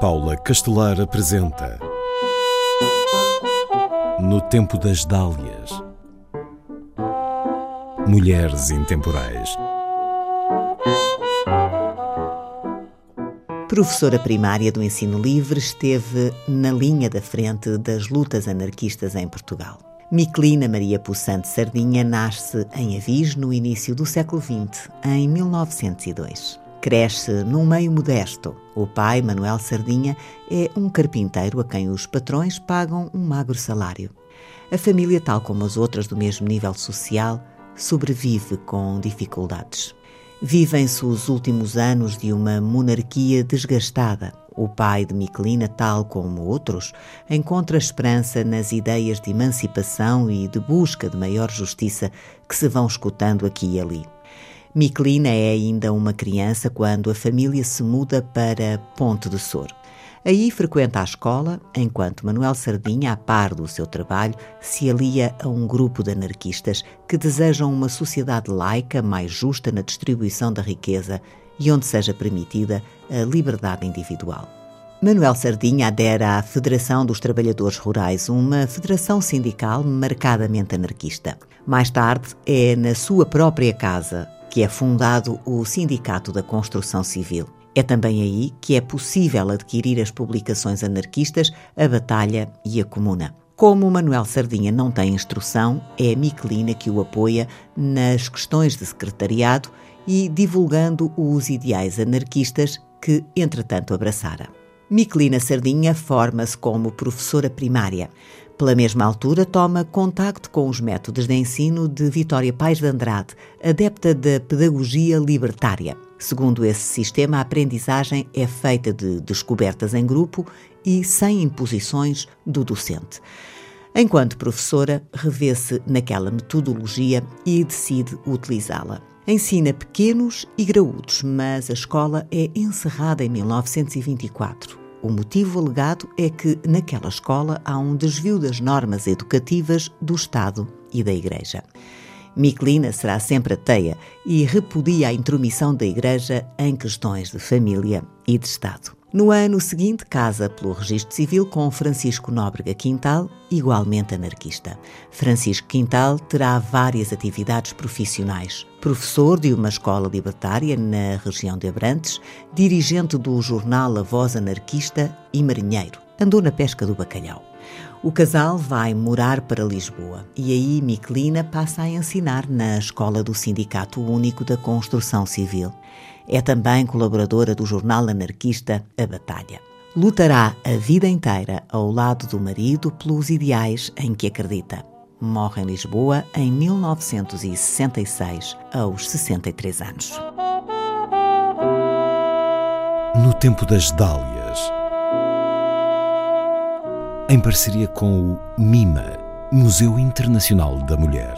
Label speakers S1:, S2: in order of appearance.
S1: Paula Castelar apresenta No Tempo das Dálias Mulheres Intemporais
S2: Professora primária do ensino livre, esteve na linha da frente das lutas anarquistas em Portugal. Miquelina Maria Poçante Sardinha nasce em Avis no início do século XX, em 1902. Cresce num meio modesto. O pai, Manuel Sardinha, é um carpinteiro a quem os patrões pagam um magro salário. A família, tal como as outras do mesmo nível social, sobrevive com dificuldades. Vivem-se os últimos anos de uma monarquia desgastada. O pai de Miquelina, tal como outros, encontra esperança nas ideias de emancipação e de busca de maior justiça que se vão escutando aqui e ali. Miquelina é ainda uma criança quando a família se muda para Ponte de Sor. Aí frequenta a escola, enquanto Manuel Sardinha, a par do seu trabalho, se alia a um grupo de anarquistas que desejam uma sociedade laica mais justa na distribuição da riqueza e onde seja permitida a liberdade individual. Manuel Sardinha adere à Federação dos Trabalhadores Rurais, uma federação sindical marcadamente anarquista. Mais tarde, é na sua própria casa que é fundado o Sindicato da Construção Civil. É também aí que é possível adquirir as publicações anarquistas A Batalha e A Comuna. Como Manuel Sardinha não tem instrução, é a Miquelina que o apoia nas questões de secretariado e divulgando os ideais anarquistas que, entretanto, abraçara. Miquelina Sardinha forma-se como professora primária. Pela mesma altura, toma contacto com os métodos de ensino de Vitória Pais de Andrade, adepta da pedagogia libertária. Segundo esse sistema, a aprendizagem é feita de descobertas em grupo e sem imposições do docente. Enquanto professora, revê-se naquela metodologia e decide utilizá-la. Ensina pequenos e graúdos, mas a escola é encerrada em 1924. O motivo alegado é que naquela escola há um desvio das normas educativas do Estado e da Igreja. Miquelina será sempre ateia e repudia a intromissão da Igreja em questões de família e de Estado. No ano seguinte, casa pelo registro civil com Francisco Nóbrega Quintal, igualmente anarquista. Francisco Quintal terá várias atividades profissionais. Professor de uma escola libertária na região de Abrantes, dirigente do jornal A Voz Anarquista e marinheiro. Andou na pesca do bacalhau. O casal vai morar para Lisboa e aí Miquelina passa a ensinar na escola do Sindicato Único da Construção Civil. É também colaboradora do jornal anarquista A Batalha. Lutará a vida inteira ao lado do marido pelos ideais em que acredita. Morre em Lisboa em 1966, aos 63 anos.
S1: No Tempo das Dálias Em parceria com o MIMA, Museu Internacional da Mulher